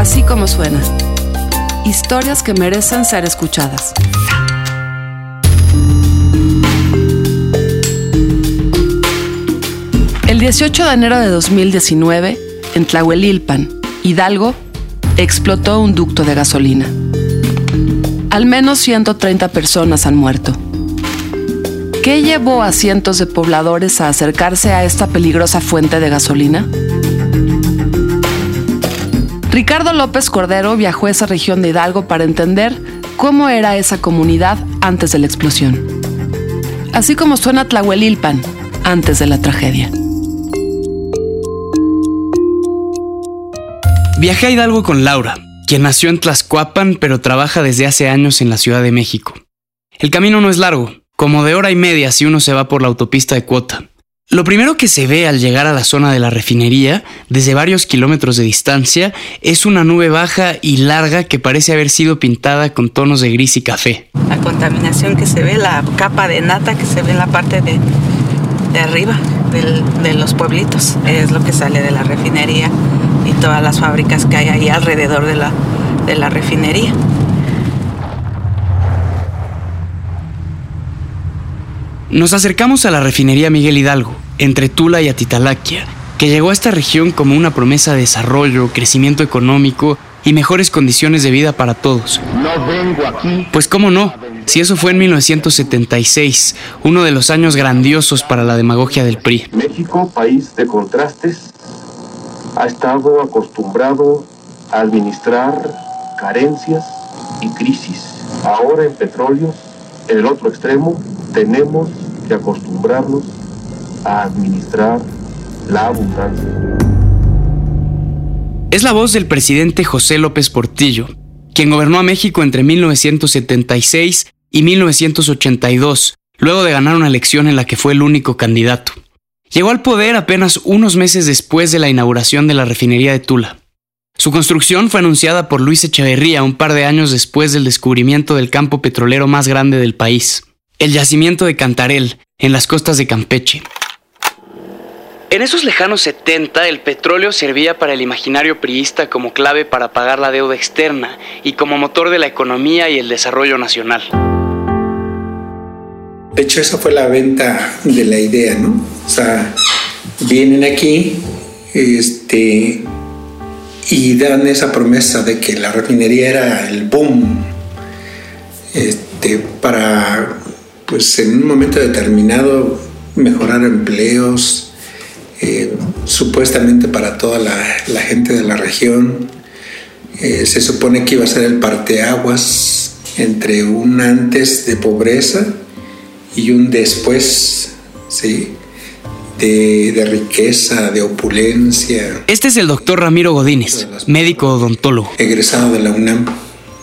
Así como suena. Historias que merecen ser escuchadas. El 18 de enero de 2019, en Tlahuelilpan, Hidalgo, explotó un ducto de gasolina. Al menos 130 personas han muerto. ¿Qué llevó a cientos de pobladores a acercarse a esta peligrosa fuente de gasolina? Ricardo López Cordero viajó a esa región de Hidalgo para entender cómo era esa comunidad antes de la explosión. Así como suena Tlahuelilpan antes de la tragedia. Viajé a Hidalgo con Laura, quien nació en Tlaxcuapan pero trabaja desde hace años en la Ciudad de México. El camino no es largo, como de hora y media si uno se va por la autopista de cuota. Lo primero que se ve al llegar a la zona de la refinería, desde varios kilómetros de distancia, es una nube baja y larga que parece haber sido pintada con tonos de gris y café. La contaminación que se ve, la capa de nata que se ve en la parte de, arriba de los pueblitos, es lo que sale de la refinería y todas las fábricas que hay ahí alrededor de la refinería. Nos acercamos a la refinería Miguel Hidalgo, entre Tula y Atitalaquia, que llegó a esta región como una promesa de desarrollo, crecimiento económico y mejores condiciones de vida para todos. No vengo aquí. Pues cómo no, si eso fue en 1976, uno de los años grandiosos para la demagogia del PRI. México, país de contrastes, ha estado acostumbrado a administrar carencias y crisis. Ahora en petróleo, en el otro extremo, tenemos que acostumbrarnos a administrar la abundancia. Es la voz del presidente José López Portillo, quien gobernó a México entre 1976 y 1982, luego de ganar una elección en la que fue el único candidato. Llegó al poder apenas unos meses después de la inauguración de la refinería de Tula. Su construcción fue anunciada por Luis Echeverría un par de años después del descubrimiento del campo petrolero más grande del país el yacimiento de Cantarel, en las costas de Campeche. En esos lejanos 70, el petróleo servía para el imaginario priista como clave para pagar la deuda externa y como motor de la economía y el desarrollo nacional. De hecho, esa fue la venta de la idea, ¿no? O sea, vienen aquí este, y dan esa promesa de que la refinería era el boom este, para pues en un momento determinado mejorar empleos, eh, supuestamente para toda la, gente de la región. Eh, se supone que iba a ser el parteaguas entre un antes de pobreza y un después, ¿sí? De, de, riqueza, de opulencia. Este es el doctor Ramiro Godínez, médico odontólogo. Egresado de la UNAM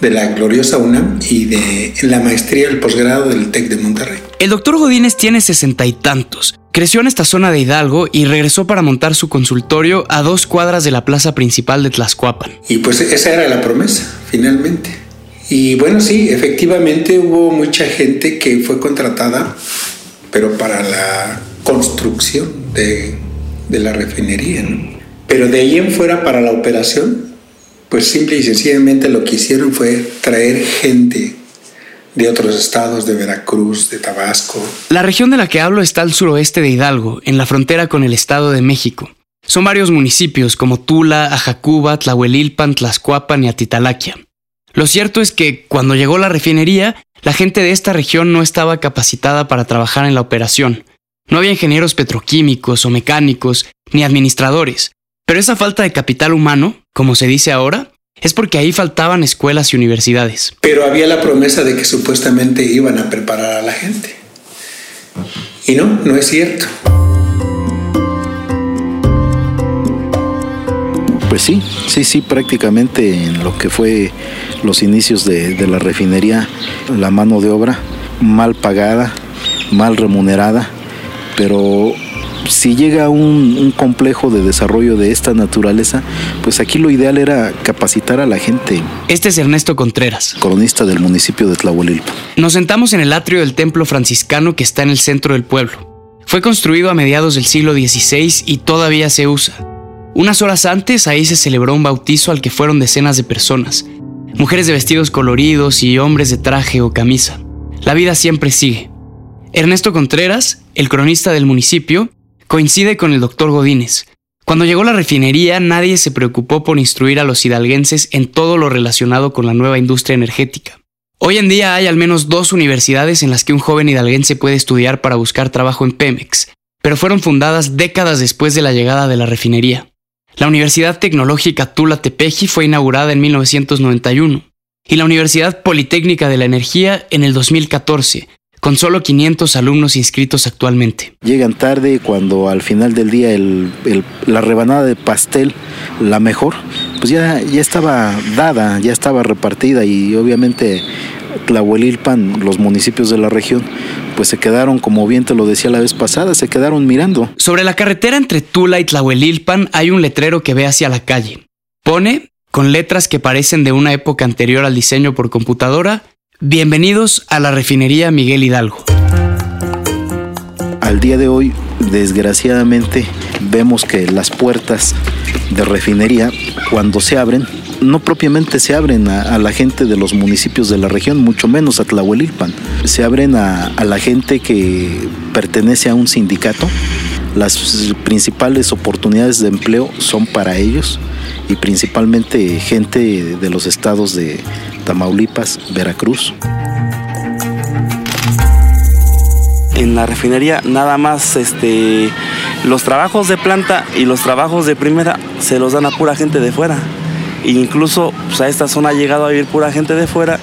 de la gloriosa UNAM y de la maestría del posgrado del TEC de Monterrey. El doctor Godínez tiene sesenta y tantos. Creció en esta zona de Hidalgo y regresó para montar su consultorio a dos cuadras de la plaza principal de Tlaxcuapan. Y pues esa era la promesa, finalmente. Y bueno, sí, efectivamente hubo mucha gente que fue contratada, pero para la construcción de, de la refinería, ¿no? Pero de ahí en fuera para la operación, pues simple y sencillamente lo que hicieron fue traer gente de otros estados, de Veracruz, de Tabasco. La región de la que hablo está al suroeste de Hidalgo, en la frontera con el Estado de México. Son varios municipios como Tula, Ajacuba, Tlahuelilpan, Tlaxcuapan y Atitalaquia. Lo cierto es que cuando llegó la refinería, la gente de esta región no estaba capacitada para trabajar en la operación. No había ingenieros petroquímicos o mecánicos, ni administradores. Pero esa falta de capital humano como se dice ahora, es porque ahí faltaban escuelas y universidades. Pero había la promesa de que supuestamente iban a preparar a la gente. Y no, no es cierto. Pues sí, sí, sí, prácticamente en lo que fue los inicios de, de la refinería, la mano de obra mal pagada, mal remunerada, pero si llega un, un, complejo de desarrollo de esta naturaleza, pues aquí lo ideal era capacitar a la gente. Este es Ernesto Contreras, cronista del municipio de Tlahuelilpa. Nos sentamos en el atrio del templo franciscano que está en el centro del pueblo. Fue construido a mediados del siglo XVI y todavía se usa. Unas horas antes ahí se celebró un bautizo al que fueron decenas de personas, mujeres de vestidos coloridos y hombres de traje o camisa. La vida siempre sigue. Ernesto Contreras, el cronista del municipio, coincide con el doctor Godínez. Cuando llegó la refinería, nadie se preocupó por instruir a los hidalguenses en todo lo relacionado con la nueva industria energética. Hoy en día hay al menos dos universidades en las que un joven hidalguense puede estudiar para buscar trabajo en Pemex, pero fueron fundadas décadas después de la llegada de la refinería. La Universidad Tecnológica Tula Tepeji fue inaugurada en 1991 y la Universidad Politécnica de la Energía en el 2014, con solo 500 alumnos inscritos actualmente. Llegan tarde cuando al final del día la rebanada de pastel, la mejor, pues ya, ya estaba dada, ya estaba repartida y obviamente Tlahuelilpan, los municipios de la región, pues se quedaron, como bien te lo decía la vez pasada, se quedaron mirando. Sobre la carretera entre Tula y Tlahuelilpan hay un letrero que ve hacia la calle. Pone, con letras que parecen de una época anterior al diseño por computadora, Bienvenidos a la refinería Miguel Hidalgo. Al día de hoy, desgraciadamente, vemos que las puertas de refinería, cuando se abren, no propiamente se abren a, la gente de los municipios de la región, mucho menos a Tlahuelilpan. Se abren a, a la gente que pertenece a un sindicato. Las principales oportunidades de empleo son para ellos y principalmente gente de los estados de Tamaulipas, Veracruz. En la refinería nada más este, los trabajos de planta y los trabajos de primera se los dan a pura gente de fuera. E incluso pues, a esta zona ha llegado a vivir pura gente de fuera,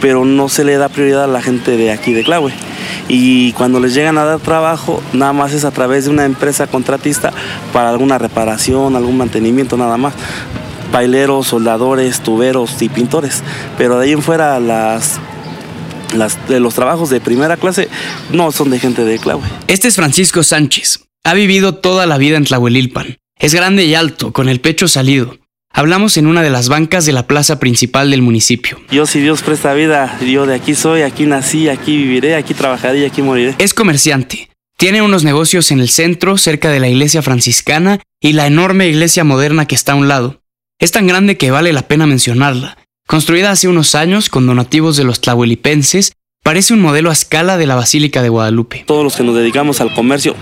pero no se le da prioridad a la gente de aquí de Claue. Y cuando les llegan a dar trabajo, nada más es a través de una empresa contratista para alguna reparación, algún mantenimiento, nada más baileros, soldadores, tuberos y pintores. Pero de ahí en fuera las de los trabajos de primera clase no son de gente de Claue. Este es Francisco Sánchez. Ha vivido toda la vida en Tlahuelilpan. Es grande y alto, con el pecho salido. Hablamos en una de las bancas de la plaza principal del municipio. Yo, si Dios presta vida, yo de aquí soy, aquí nací, aquí viviré, aquí trabajaré y aquí moriré. Es comerciante. Tiene unos negocios en el centro, cerca de la iglesia franciscana y la enorme iglesia moderna que está a un lado. Es tan grande que vale la pena mencionarla. Construida hace unos años con donativos de los tlahuelipenses, parece un modelo a escala de la Basílica de Guadalupe. Todos los que nos dedicamos al comercio,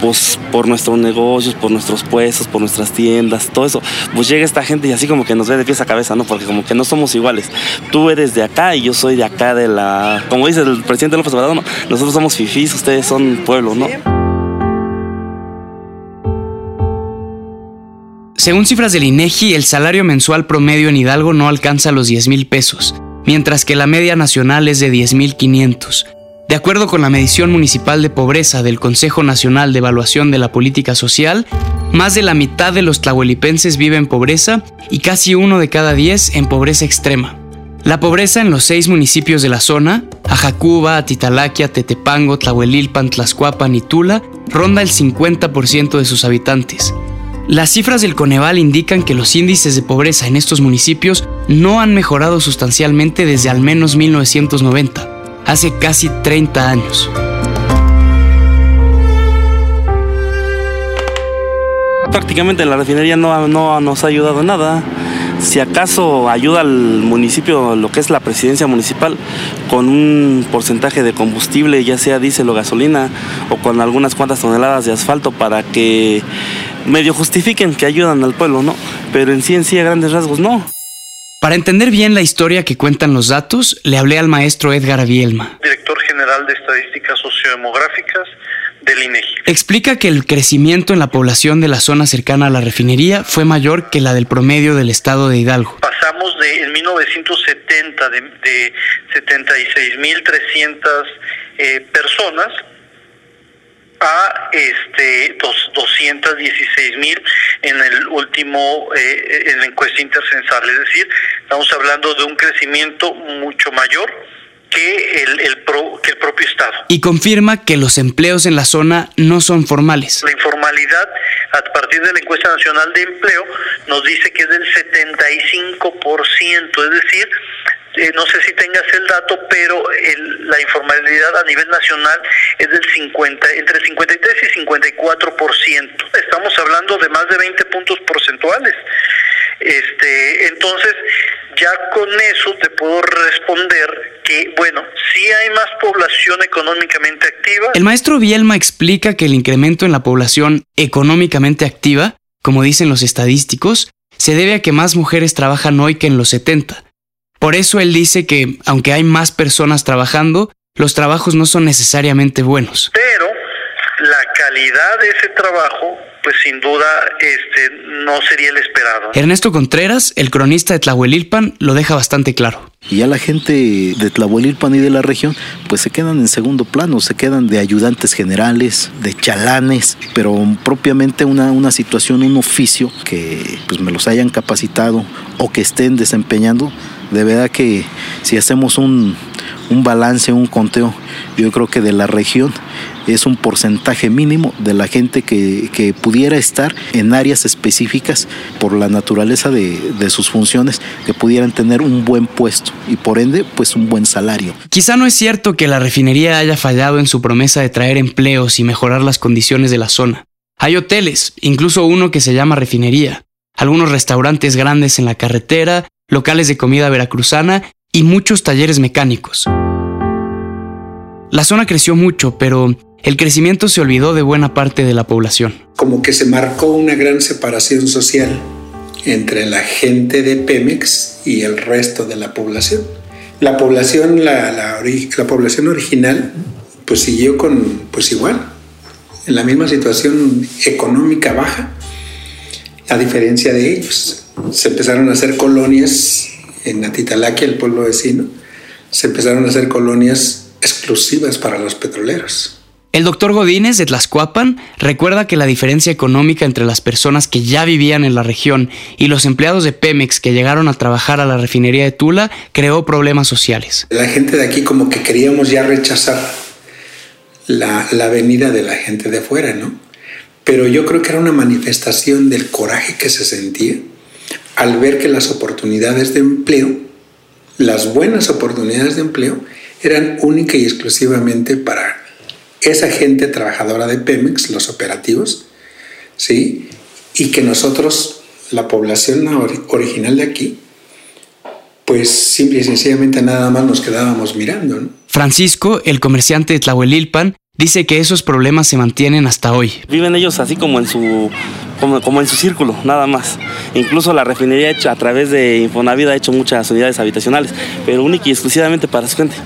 pues por nuestros negocios, por nuestros puestos, por nuestras tiendas, todo eso, pues llega esta gente y así como que nos ve de pies a cabeza, ¿no? Porque como que no somos iguales. Tú eres de acá y yo soy de acá de la... Como dice el presidente López Obrador, ¿no? nosotros somos fifís, ustedes son pueblo, ¿no? Según cifras del INEGI, el salario mensual promedio en Hidalgo no alcanza los 10 mil pesos, mientras que la media nacional es de 10 mil 500. De acuerdo con la medición municipal de pobreza del Consejo Nacional de Evaluación de la Política Social, más de la mitad de los tlahuelipenses vive en pobreza y casi uno de cada diez en pobreza extrema. La pobreza en los seis municipios de la zona, Ajacuba, Atitalaquia, Tetepango, Tlahuelilpan, Tlaxcuapan y Tula, ronda el 50% de sus habitantes. Las cifras del Coneval indican que los índices de pobreza en estos municipios no han mejorado sustancialmente desde al menos 1990, hace casi 30 años. Prácticamente la refinería no, no nos ha ayudado nada. Si acaso ayuda al municipio, lo que es la presidencia municipal, con un porcentaje de combustible, ya sea diésel o gasolina, o con algunas cuantas toneladas de asfalto para que medio justifiquen que ayudan al pueblo, ¿no? Pero en sí, en sí, a grandes rasgos, no. Para entender bien la historia que cuentan los datos, le hablé al maestro Edgar Bielma. Director General de Estadísticas Sociodemográficas del INEGI. Explica que el crecimiento en la población de la zona cercana a la refinería fue mayor que la del promedio del estado de Hidalgo. Pasamos de en 1970 de, de 76.300 eh, personas a este dos, 216 mil en el último eh, en la encuesta intercensal es decir estamos hablando de un crecimiento mucho mayor que el, el, que el propio Estado. Y confirma que los empleos en la zona no son formales. La informalidad, a partir de la encuesta nacional de empleo, nos dice que es del 75%, es decir, eh, no sé si tengas el dato, pero la informalidad a nivel nacional es del 50, entre 53 y 54%. Estamos hablando de más de 20 puntos porcentuales. Este, entonces, ya con eso te puedo responder que, bueno, sí hay más población económicamente activa. El maestro Bielma explica que el incremento en la población económicamente activa, como dicen los estadísticos, se debe a que más mujeres trabajan hoy que en los 70. Por eso él dice que, aunque hay más personas trabajando, los trabajos no son necesariamente buenos. Pero la calidad de ese trabajo pues sin duda este, no sería el esperado. Ernesto Contreras, el cronista de Tlahuelilpan, lo deja bastante claro. Y ya la gente de Tlahuelilpan y de la región, pues se quedan en segundo plano, se quedan de ayudantes generales, de chalanes, pero propiamente una, una situación, un oficio que pues me los hayan capacitado o que estén desempeñando, de verdad que si hacemos un, un balance, un conteo, yo creo que de la región es un porcentaje mínimo de la gente que, pudiera estar en áreas específicas por la naturaleza de, de, sus funciones, que pudieran tener un buen puesto y por ende pues un buen salario. Quizá no es cierto que la refinería haya fallado en su promesa de traer empleos y mejorar las condiciones de la zona. Hay hoteles, incluso uno que se llama refinería, algunos restaurantes grandes en la carretera, locales de comida veracruzana y muchos talleres mecánicos. La zona creció mucho, pero el crecimiento se olvidó de buena parte de la población. Como que se marcó una gran separación social entre la gente de Pemex y el resto de la población. La población, la, la, población original, pues siguió con, pues igual, en la misma situación económica baja, a diferencia de ellos. Se empezaron a hacer colonias en Atitalaquia, el pueblo vecino, se empezaron a hacer colonias exclusivas para los petroleros. El doctor Godínez de Tlaxcuapan recuerda que la diferencia económica entre las personas que ya vivían en la región y los empleados de Pemex que llegaron a trabajar a la refinería de Tula creó problemas sociales. La gente de aquí como que queríamos ya rechazar la, la venida de la gente de fuera, ¿no? Pero yo creo que era una manifestación del coraje que se sentía al ver que las oportunidades de empleo, las buenas oportunidades de empleo, eran única y exclusivamente para esa gente trabajadora de Pemex, los operativos, ¿sí? Y que nosotros, la población original de aquí, pues simple y sencillamente nada más nos quedábamos mirando. Francisco, el comerciante de Tlahuelilpan, dice que esos problemas se mantienen hasta hoy. Viven ellos así como en su como, en su círculo, nada más. Incluso la refinería ha hecho, a través de Infonavida ha hecho muchas unidades habitacionales, pero única y exclusivamente para su gente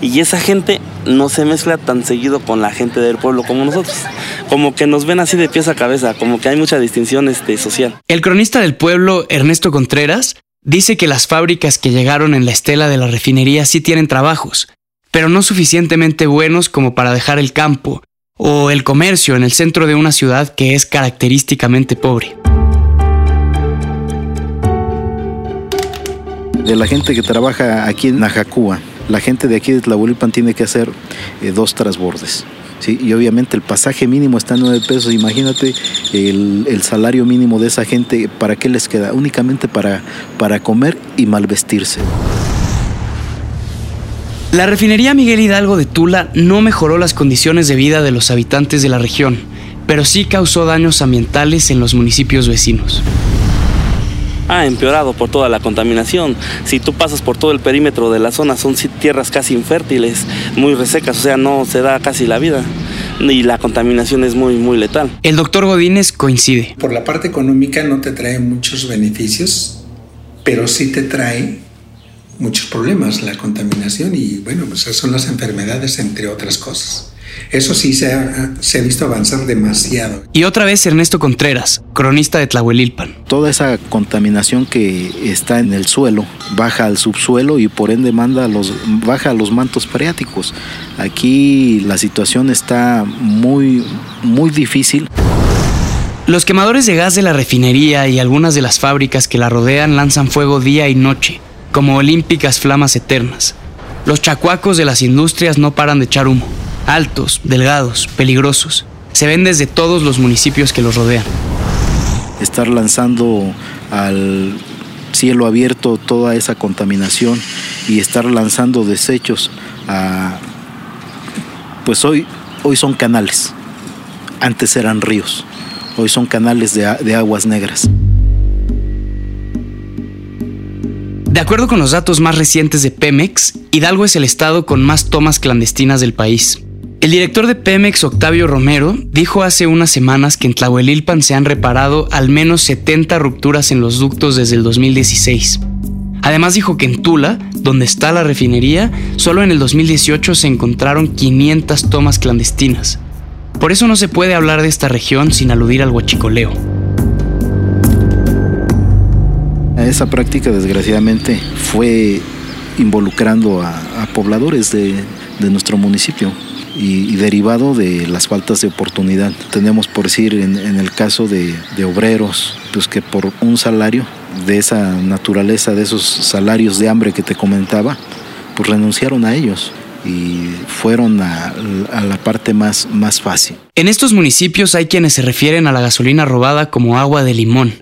y esa gente no se mezcla tan seguido con la gente del pueblo como nosotros. Como que nos ven así de pies a cabeza, como que hay mucha distinción este, social. El cronista del pueblo, Ernesto Contreras, dice que las fábricas que llegaron en la estela de la refinería sí tienen trabajos, pero no suficientemente buenos como para dejar el campo o el comercio en el centro de una ciudad que es característicamente pobre. De la gente que trabaja aquí en Najacúa, la gente de aquí de Tlahuelilpan tiene que hacer eh, dos trasbordes. ¿sí? Y obviamente el pasaje mínimo está en 9 pesos. Imagínate el, salario mínimo de esa gente, ¿para qué les queda? Únicamente para, para comer y mal vestirse. La refinería Miguel Hidalgo de Tula no mejoró las condiciones de vida de los habitantes de la región, pero sí causó daños ambientales en los municipios vecinos ha empeorado por toda la contaminación. Si tú pasas por todo el perímetro de la zona, son tierras casi infértiles, muy resecas, o sea, no se da casi la vida. Y la contaminación es muy, muy letal. El doctor Godínez coincide. Por la parte económica no te trae muchos beneficios, pero sí te trae muchos problemas la contaminación y bueno, pues esas son las enfermedades entre otras cosas. Eso sí se ha, visto avanzar demasiado. Y otra vez Ernesto Contreras, cronista de Tlahuelilpan. Toda esa contaminación que está en el suelo baja al subsuelo y por ende manda los, baja a los mantos freáticos. Aquí la situación está muy, muy difícil. Los quemadores de gas de la refinería y algunas de las fábricas que la rodean lanzan fuego día y noche, como olímpicas flamas eternas. Los chacuacos de las industrias no paran de echar humo altos, delgados, peligrosos. Se ven desde todos los municipios que los rodean. Estar lanzando al cielo abierto toda esa contaminación y estar lanzando desechos a... Pues hoy, hoy son canales, antes eran ríos, hoy son canales de, de aguas negras. De acuerdo con los datos más recientes de Pemex, Hidalgo es el estado con más tomas clandestinas del país. El director de Pemex, Octavio Romero, dijo hace unas semanas que en Tlahuelilpan se han reparado al menos 70 rupturas en los ductos desde el 2016. Además dijo que en Tula, donde está la refinería, solo en el 2018 se encontraron 500 tomas clandestinas. Por eso no se puede hablar de esta región sin aludir al huachicoleo. Esa práctica desgraciadamente fue involucrando a, pobladores de nuestro municipio y, derivado de las faltas de oportunidad. Tenemos por decir en, el caso de, obreros, pues que por un salario de esa naturaleza, de esos salarios de hambre que te comentaba, pues renunciaron a ellos y fueron a, a, la parte más, más fácil. En estos municipios hay quienes se refieren a la gasolina robada como agua de limón.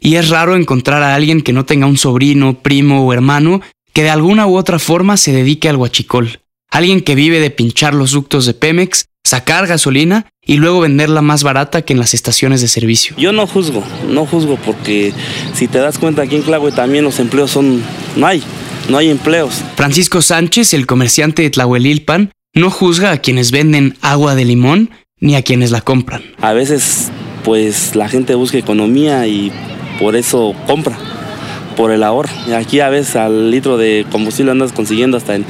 Y es raro encontrar a alguien que no tenga un sobrino, primo o hermano que de alguna u otra forma se dedique al huachicol. Alguien que vive de pinchar los ductos de Pemex, sacar gasolina y luego venderla más barata que en las estaciones de servicio. Yo no juzgo, no juzgo porque si te das cuenta aquí en Clave también los empleos son, no hay, no hay empleos. Francisco Sánchez, el comerciante de Tlahuelilpan, no juzga a quienes venden agua de limón ni a quienes la compran. A veces pues la gente busca economía y por eso compra, por el ahorro. Y aquí a veces al litro de combustible andas consiguiendo hasta en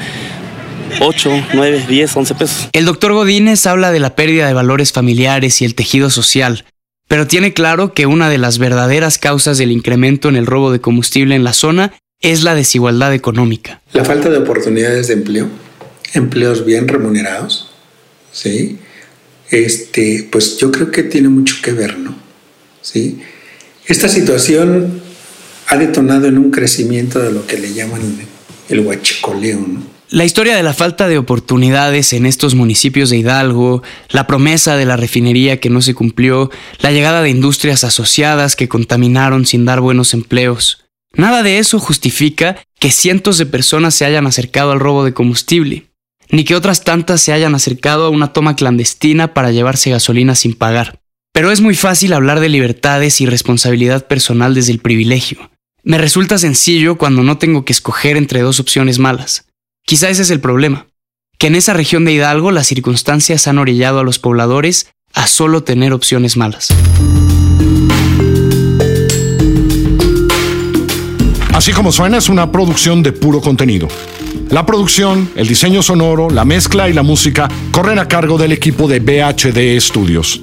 8, 9, 10, 11 pesos. El doctor Godínez habla de la pérdida de valores familiares y el tejido social, pero tiene claro que una de las verdaderas causas del incremento en el robo de combustible en la zona es la desigualdad económica. La falta de oportunidades de empleo, empleos bien remunerados, ¿sí? Este, pues yo creo que tiene mucho que ver, ¿no? ¿Sí? Esta situación ha detonado en un crecimiento de lo que le llaman el huachicoleo. La historia de la falta de oportunidades en estos municipios de Hidalgo, la promesa de la refinería que no se cumplió, la llegada de industrias asociadas que contaminaron sin dar buenos empleos. Nada de eso justifica que cientos de personas se hayan acercado al robo de combustible, ni que otras tantas se hayan acercado a una toma clandestina para llevarse gasolina sin pagar. Pero es muy fácil hablar de libertades y responsabilidad personal desde el privilegio. Me resulta sencillo cuando no tengo que escoger entre dos opciones malas. Quizá ese es el problema, que en esa región de Hidalgo las circunstancias han orillado a los pobladores a solo tener opciones malas. Así como suena es una producción de puro contenido. La producción, el diseño sonoro, la mezcla y la música corren a cargo del equipo de BHD Studios.